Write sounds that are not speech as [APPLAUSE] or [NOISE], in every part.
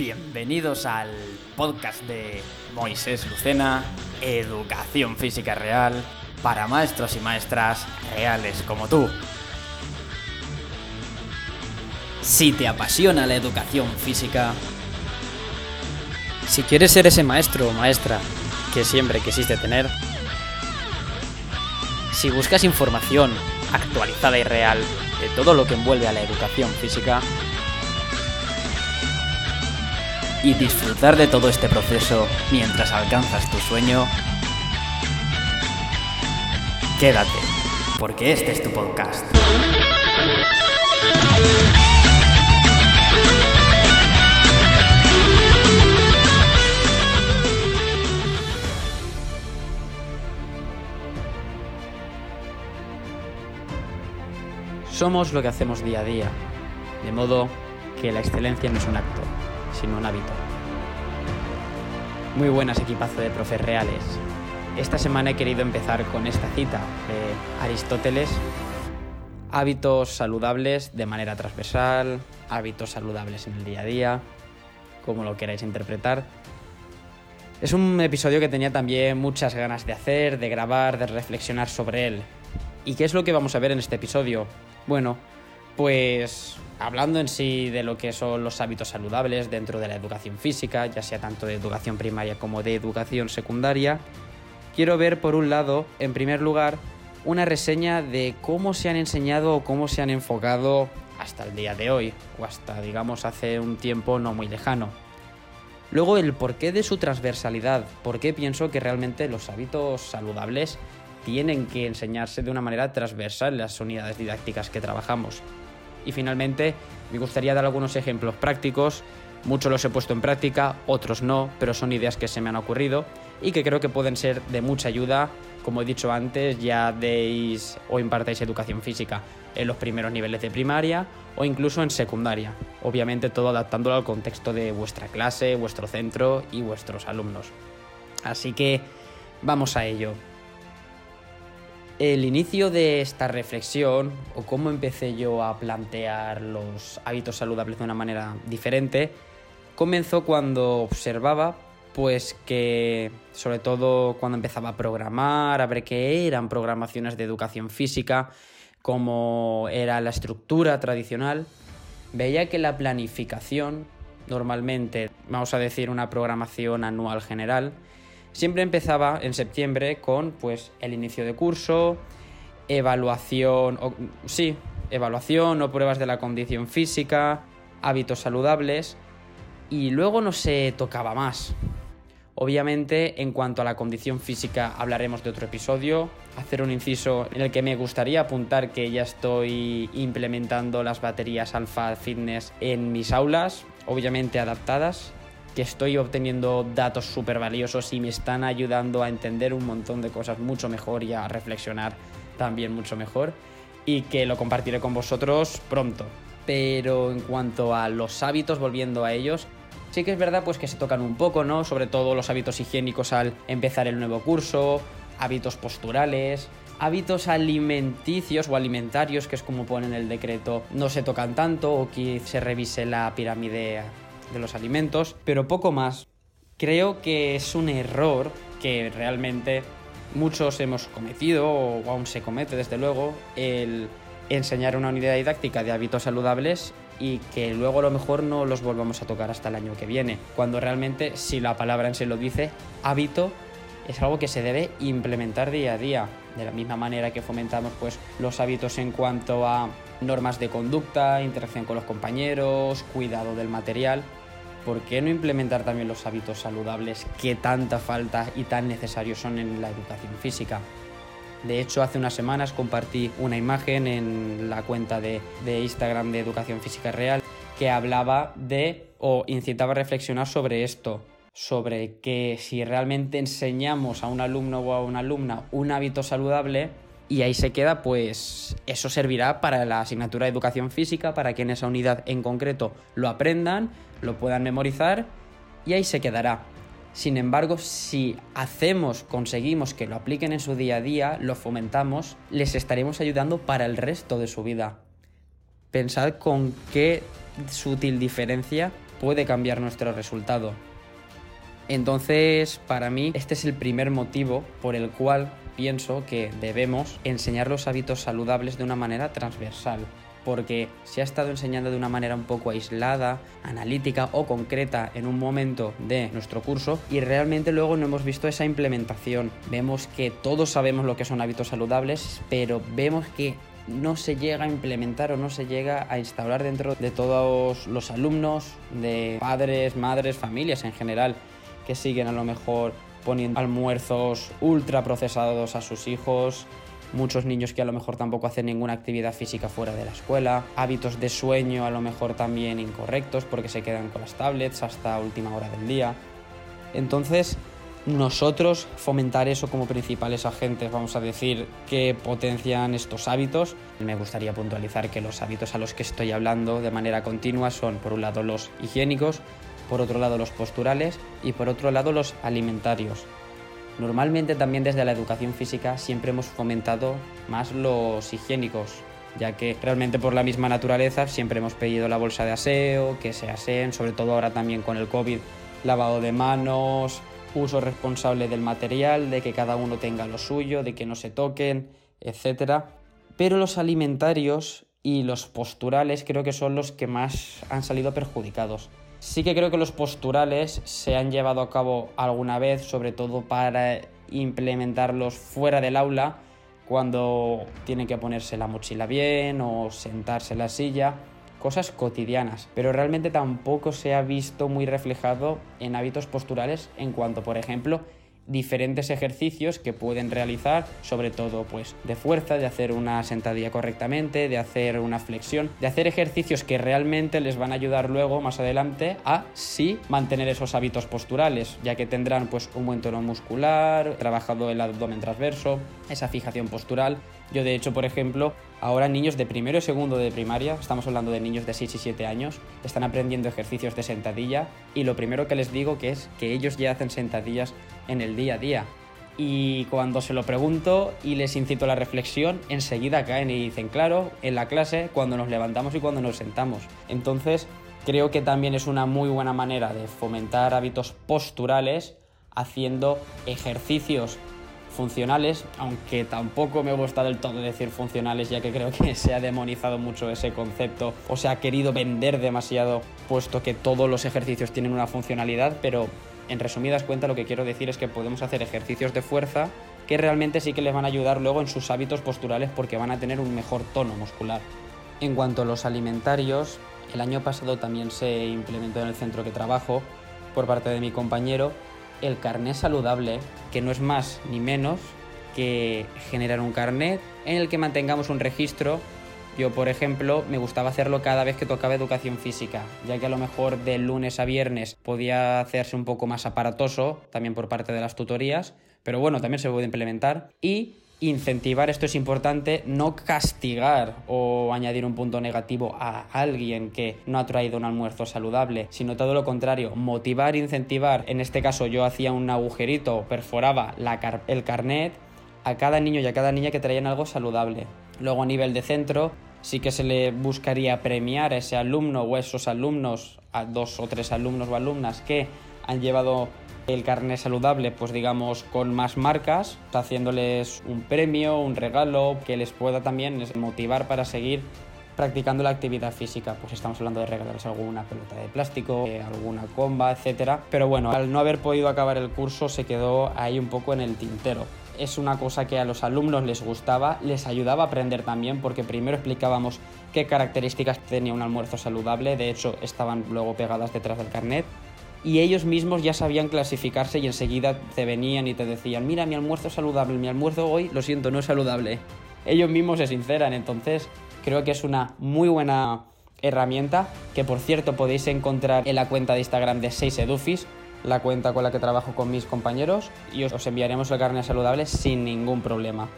Bienvenidos al podcast de Moisés Lucena, Educación Física Real, para maestros y maestras reales como tú. Si te apasiona la educación física, Si quieres ser ese maestro o maestra que siempre quisiste tener, si buscas información actualizada y real de todo lo que envuelve a la educación física, y disfrutar de todo este proceso mientras alcanzas tu sueño, quédate, porque este es tu podcast. somos lo que hacemos día a día, de modo que la excelencia no es un acto, sino un hábito. Muy buenas equipazo de profes reales. Esta semana he querido empezar con esta cita de Aristóteles. Hábitos saludables de manera transversal, hábitos saludables en el día a día, como lo queráis interpretar. Es un episodio que tenía también muchas ganas de hacer, de grabar, de reflexionar sobre él. ¿Y qué es lo que vamos a ver en este episodio? Bueno, pues hablando en sí de lo que son los hábitos saludables dentro de la educación física, ya sea tanto de educación primaria como de educación secundaria, quiero ver por un lado, en primer lugar, una reseña de cómo se han enseñado o cómo se han enfocado hasta el día de hoy, o hasta, digamos, hace un tiempo no muy lejano. Luego el porqué de su transversalidad, por qué pienso que realmente los hábitos saludables tienen que enseñarse de una manera transversal en las unidades didácticas que trabajamos. Y finalmente, me gustaría dar algunos ejemplos prácticos. Muchos los he puesto en práctica, otros no, pero son ideas que se me han ocurrido y que creo que pueden ser de mucha ayuda. Como he dicho antes, ya deis o impartáis educación física en los primeros niveles de primaria o incluso en secundaria. Obviamente todo adaptándolo al contexto de vuestra clase, vuestro centro y vuestros alumnos. Así que vamos a ello. El inicio de esta reflexión, o cómo empecé yo a plantear los hábitos saludables de una manera diferente, comenzó cuando observaba, pues que, sobre todo cuando empezaba a programar, a ver qué eran programaciones de educación física, cómo era la estructura tradicional, veía que la planificación, normalmente, vamos a decir una programación anual general, Siempre empezaba en septiembre con pues el inicio de curso, evaluación, o, sí, evaluación o pruebas de la condición física, hábitos saludables y luego no se tocaba más. Obviamente, en cuanto a la condición física hablaremos de otro episodio, hacer un inciso en el que me gustaría apuntar que ya estoy implementando las baterías Alpha Fitness en mis aulas, obviamente adaptadas que estoy obteniendo datos súper valiosos y me están ayudando a entender un montón de cosas mucho mejor y a reflexionar también mucho mejor y que lo compartiré con vosotros pronto. Pero en cuanto a los hábitos, volviendo a ellos, sí que es verdad pues que se tocan un poco, ¿no? Sobre todo los hábitos higiénicos al empezar el nuevo curso, hábitos posturales, hábitos alimenticios o alimentarios, que es como pone en el decreto, no se tocan tanto o que se revise la pirámide de los alimentos, pero poco más. Creo que es un error que realmente muchos hemos cometido, o aún se comete desde luego, el enseñar una unidad didáctica de hábitos saludables y que luego a lo mejor no los volvamos a tocar hasta el año que viene, cuando realmente, si la palabra en sí lo dice, hábito es algo que se debe implementar día a día, de la misma manera que fomentamos pues, los hábitos en cuanto a normas de conducta, interacción con los compañeros, cuidado del material. ¿Por qué no implementar también los hábitos saludables que tanta falta y tan necesarios son en la educación física? De hecho, hace unas semanas compartí una imagen en la cuenta de, de, Instagram de Educación Física Real que hablaba de o incitaba a reflexionar sobre esto, sobre que si realmente enseñamos a un alumno o a una alumna un hábito saludable, y ahí se queda, pues eso servirá para la asignatura de educación física, para que en esa unidad en concreto lo aprendan, lo puedan memorizar y ahí se quedará. Sin embargo, si hacemos, conseguimos que lo apliquen en su día a día, lo fomentamos, les estaremos ayudando para el resto de su vida. Pensad con qué sutil diferencia puede cambiar nuestro resultado. Entonces, para mí, este es el primer motivo por el cual pienso que debemos enseñar los hábitos saludables de una manera transversal porque se ha estado enseñando de una manera un poco aislada, analítica o concreta en un momento de nuestro curso y realmente luego no hemos visto esa implementación. Vemos que todos sabemos lo que son hábitos saludables, pero vemos que no se llega a implementar o no se llega a instaurar dentro de todos los alumnos, de padres, madres, familias en general, que siguen a lo mejor poniendo almuerzos ultra procesados a sus hijos, muchos niños que a lo mejor tampoco hacen ninguna actividad física fuera de la escuela, hábitos de sueño a lo mejor también incorrectos porque se quedan con las tablets hasta última hora del día. Entonces, nosotros fomentar eso como principales agentes, vamos a decir, que potencian estos hábitos. Me gustaría puntualizar que los hábitos a los que estoy hablando de manera continua son, por un lado, los higiénicos, por otro lado, los posturales y por otro lado, los alimentarios. Normalmente también desde la educación física siempre hemos fomentado más los higiénicos, ya que realmente por la misma naturaleza siempre hemos pedido la bolsa de aseo, que se aseen, sobre todo ahora también con el COVID, lavado de manos, uso responsable del material, de que cada uno tenga lo suyo, de que no se toquen, etc. Pero los alimentarios y los posturales creo que son los que más han salido perjudicados. Sí que creo que los posturales se han llevado a cabo alguna vez, sobre todo para implementarlos fuera del aula, cuando tienen que ponerse la mochila bien o sentarse en la silla, cosas cotidianas, pero realmente tampoco se ha visto muy reflejado en hábitos posturales en cuanto, por ejemplo, diferentes ejercicios que pueden realizar, sobre todo pues de fuerza, de hacer una sentadilla correctamente, de hacer una flexión, de hacer ejercicios que realmente les van a ayudar luego más adelante a sí mantener esos hábitos posturales, ya que tendrán pues un buen tono muscular, trabajado el abdomen transverso, esa fijación postural. Yo de hecho, por ejemplo, Ahora niños de primero y segundo de primaria, estamos hablando de niños de 6 y 7 años, están aprendiendo ejercicios de sentadilla y lo primero que les digo que es que ellos ya hacen sentadillas en el día a día. Y cuando se lo pregunto y les incito a la reflexión, enseguida caen y dicen, claro, en la clase, cuando nos levantamos y cuando nos sentamos. Entonces, creo que también es una muy buena manera de fomentar hábitos posturales haciendo ejercicios funcionales, aunque tampoco me gusta del todo decir funcionales, ya que creo que [LAUGHS] se ha demonizado mucho ese concepto o se ha querido vender demasiado, puesto que todos los ejercicios tienen una funcionalidad, pero en resumidas cuentas lo que quiero decir es que podemos hacer ejercicios de fuerza que realmente sí que les van a ayudar luego en sus hábitos posturales porque van a tener un mejor tono muscular. En cuanto a los alimentarios, el año pasado también se implementó en el centro que trabajo por parte de mi compañero el carnet saludable, que no es más ni menos que generar un carnet en el que mantengamos un registro. Yo, por ejemplo, me gustaba hacerlo cada vez que tocaba educación física, ya que a lo mejor de lunes a viernes podía hacerse un poco más aparatoso, también por parte de las tutorías, pero bueno, también se puede implementar. Y incentivar, esto es importante, no castigar o añadir un punto negativo a alguien que no ha traído un almuerzo saludable, sino todo lo contrario, motivar, incentivar. En este caso yo hacía un agujerito, perforaba el carnet a cada niño y a cada niña que traían algo saludable. Luego a nivel de centro sí que se le buscaría premiar a ese alumno o a esos alumnos, a dos o tres alumnos o alumnas que han llevado el carnet saludable, pues digamos, con más marcas, haciéndoles un premio, un regalo, que les pueda también motivar para seguir practicando la actividad física. Pues estamos hablando de regalarles alguna pelota de plástico, eh, alguna comba, etc. Pero bueno, al no haber podido acabar el curso se quedó ahí un poco en el tintero. Es una cosa que a los alumnos les gustaba, les ayudaba a aprender también, porque primero explicábamos qué características tenía un almuerzo saludable, de hecho estaban luego pegadas detrás del carnet, y ellos mismos ya sabían clasificarse y enseguida te venían y te decían, mira, mi almuerzo es saludable, mi almuerzo hoy, lo siento, no es saludable. Ellos mismos se sinceran, entonces creo que es una muy buena herramienta que por cierto podéis encontrar en la cuenta de Instagram de 6edufis, la cuenta con la que trabajo con mis compañeros y os enviaremos el carne saludable sin ningún problema.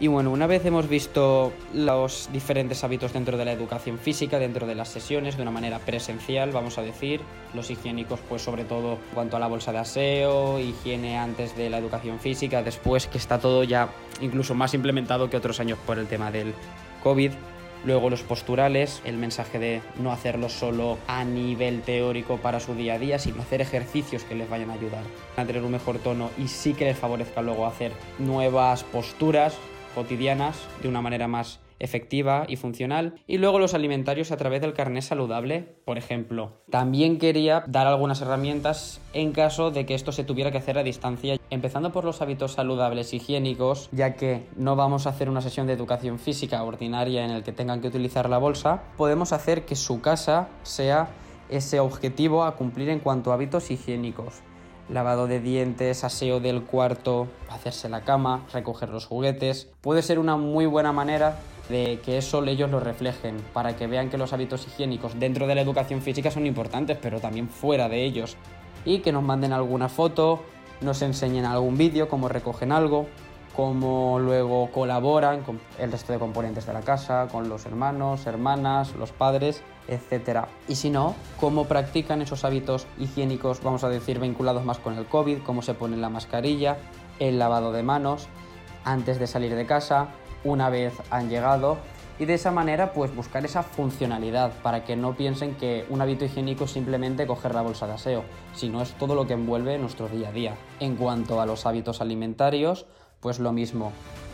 Y bueno, una vez hemos visto los diferentes hábitos dentro de la educación física, dentro de las sesiones, de una manera presencial, vamos a decir, los higiénicos, pues sobre todo en cuanto a la bolsa de aseo, higiene antes de la educación física, después que está todo ya incluso más implementado que otros años por el tema del COVID. Luego los posturales, el mensaje de no hacerlo solo a nivel teórico para su día a día, sino hacer ejercicios que les vayan a ayudar a tener un mejor tono y sí que les favorezca luego hacer nuevas posturas cotidianas de una manera más efectiva y funcional. Y luego los alimentarios a través del carnet saludable, por ejemplo. También quería dar algunas herramientas en caso de que esto se tuviera que hacer a distancia, empezando por los hábitos saludables higiénicos, ya que no vamos a hacer una sesión de educación física ordinaria en el que tengan que utilizar la bolsa, podemos hacer que su casa sea ese objetivo a cumplir en cuanto a hábitos higiénicos lavado de dientes, aseo del cuarto, hacerse la cama, recoger los juguetes. Puede ser una muy buena manera de que eso ellos lo reflejen, para que vean que los hábitos higiénicos dentro de la educación física son importantes, pero también fuera de ellos. Y que nos manden alguna foto, nos enseñen algún vídeo, cómo recogen algo, cómo luego colaboran con el resto de componentes de la casa, con los hermanos, hermanas, los padres, etc. Y si no, cómo practican esos hábitos higiénicos, vamos a decir, vinculados más con el COVID, cómo se pone la mascarilla, el lavado de manos antes de salir de casa, una vez han llegado y de esa manera pues buscar esa funcionalidad para que no piensen que un hábito higiénico es simplemente coger la bolsa de aseo, sino es todo lo que envuelve nuestro día a día. En cuanto a los hábitos alimentarios, pues lo mismo.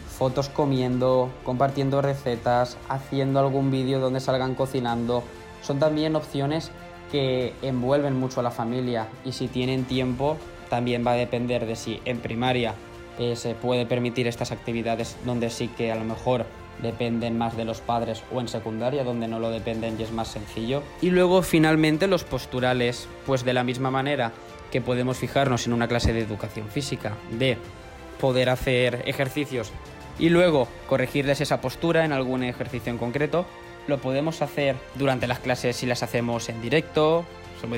Fotos comiendo, compartiendo recetas, haciendo algún vídeo donde salgan cocinando. Son también opciones que envuelven mucho a la familia y si tienen tiempo también va a depender de si en primaria eh, se puede permitir estas actividades donde sí que a lo mejor dependen más de los padres o en secundaria donde no lo dependen y es más sencillo. Y luego finalmente los posturales, pues de la misma manera que podemos fijarnos en una clase de educación física, de poder hacer ejercicios y luego corregirles esa postura en algún ejercicio en concreto. Lo podemos hacer durante las clases si las hacemos en directo,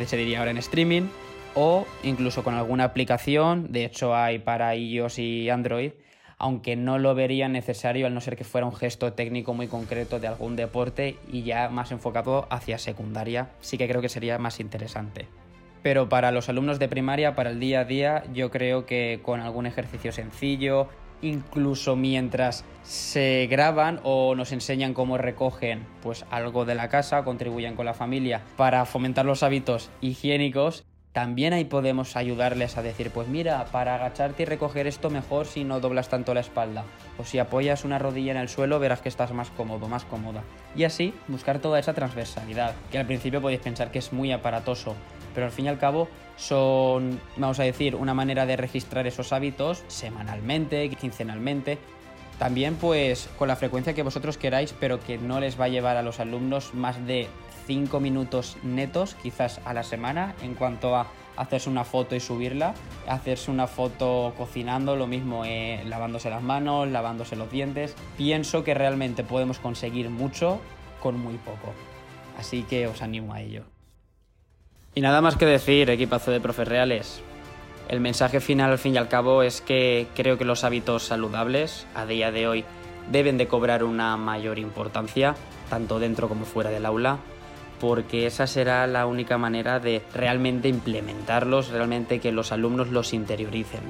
se diría ahora en streaming, o incluso con alguna aplicación. De hecho, hay para iOS y Android, aunque no lo vería necesario al no ser que fuera un gesto técnico muy concreto de algún deporte y ya más enfocado hacia secundaria. Sí que creo que sería más interesante pero para los alumnos de primaria, para el día a día, yo creo que con algún ejercicio sencillo, incluso mientras se graban o nos enseñan cómo recogen pues algo de la casa, contribuyen con la familia para fomentar los hábitos higiénicos, también ahí podemos ayudarles a decir, pues mira, para agacharte y recoger esto mejor si no doblas tanto la espalda. O si apoyas una rodilla en el suelo verás que estás más cómodo, más cómoda. Y así buscar toda esa transversalidad, que al principio podéis pensar que es muy aparatoso, pero al fin y al cabo son, vamos a decir, una manera de registrar esos hábitos semanalmente, quincenalmente, también pues con la frecuencia que vosotros queráis, pero que no les va a llevar a los alumnos más de 5 minutos netos quizás a la semana en cuanto a hacerse una foto y subirla, hacerse una foto cocinando, lo mismo eh, lavándose las manos, lavándose los dientes. Pienso que realmente podemos conseguir mucho con muy poco. Así que os animo a ello. Y nada más que decir, equipazo de profes reales. El mensaje final al fin y al cabo es que creo que los hábitos saludables a día de hoy deben de cobrar una mayor importancia, tanto dentro como fuera del aula, porque esa será la única manera de realmente implementarlos, realmente que los alumnos los interioricen,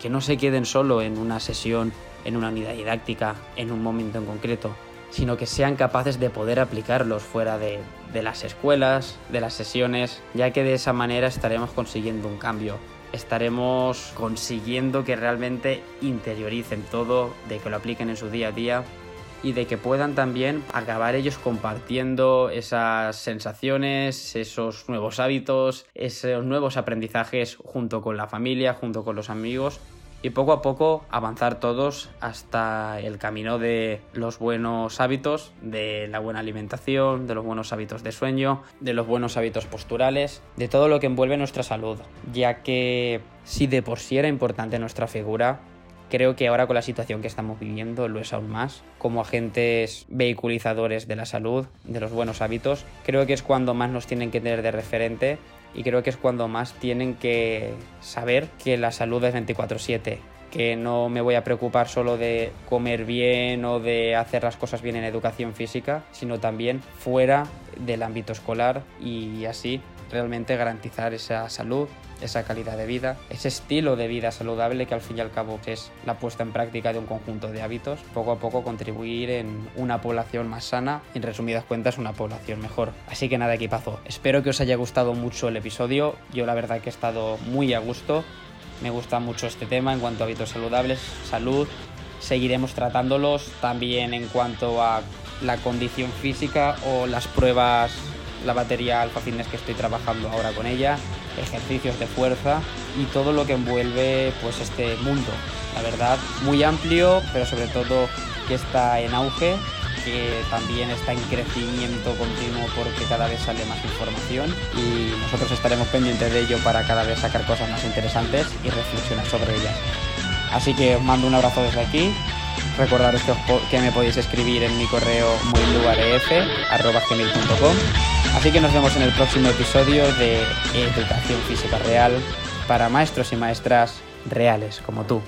que no se queden solo en una sesión, en una unidad didáctica, en un momento en concreto, sino que sean capaces de poder aplicarlos fuera de, las escuelas, de las sesiones, ya que de esa manera estaremos consiguiendo un cambio. Estaremos consiguiendo que realmente interioricen todo, de que lo apliquen en su día a día y de que puedan también acabar ellos compartiendo esas sensaciones, esos nuevos hábitos, esos nuevos aprendizajes junto con la familia, junto con los amigos y poco a poco avanzar todos hasta el camino de los buenos hábitos, de la buena alimentación, de los buenos hábitos de sueño, de los buenos hábitos posturales, de todo lo que envuelve nuestra salud, ya que si de por sí era importante nuestra figura, creo que ahora con la situación que estamos viviendo lo es aún más. Como agentes vehiculizadores de la salud, de los buenos hábitos, creo que es cuando más nos tienen que tener de referente y creo que es cuando más tienen que saber que la salud es 24/7, que no me voy a preocupar solo de comer bien o de hacer las cosas bien en educación física, sino también fuera del ámbito escolar y así realmente garantizar esa salud, esa calidad de vida, ese estilo de vida saludable que al fin y al cabo es la puesta en práctica de un conjunto de hábitos, poco a poco contribuir en una población más sana en resumidas cuentas una población mejor. Así que nada equipazo, espero que os haya gustado mucho el episodio, yo la verdad que he estado muy a gusto, me gusta mucho este tema en cuanto a hábitos saludables, salud, seguiremos tratándolos también en cuanto a la condición física o las pruebas la batería Alpha Fitness que estoy trabajando ahora con ella, ejercicios de fuerza y todo lo que envuelve pues este mundo. La verdad, muy amplio, pero sobre todo que está en auge, que también está en crecimiento continuo porque cada vez sale más información y nosotros estaremos pendientes de ello para cada vez sacar cosas más interesantes y reflexionar sobre ellas. Así que os mando un abrazo desde aquí. Recordaros que, que me podéis escribir en mi correo gmail.com Así que nos vemos en el próximo episodio de Educación Física Real para maestros y maestras reales como tú.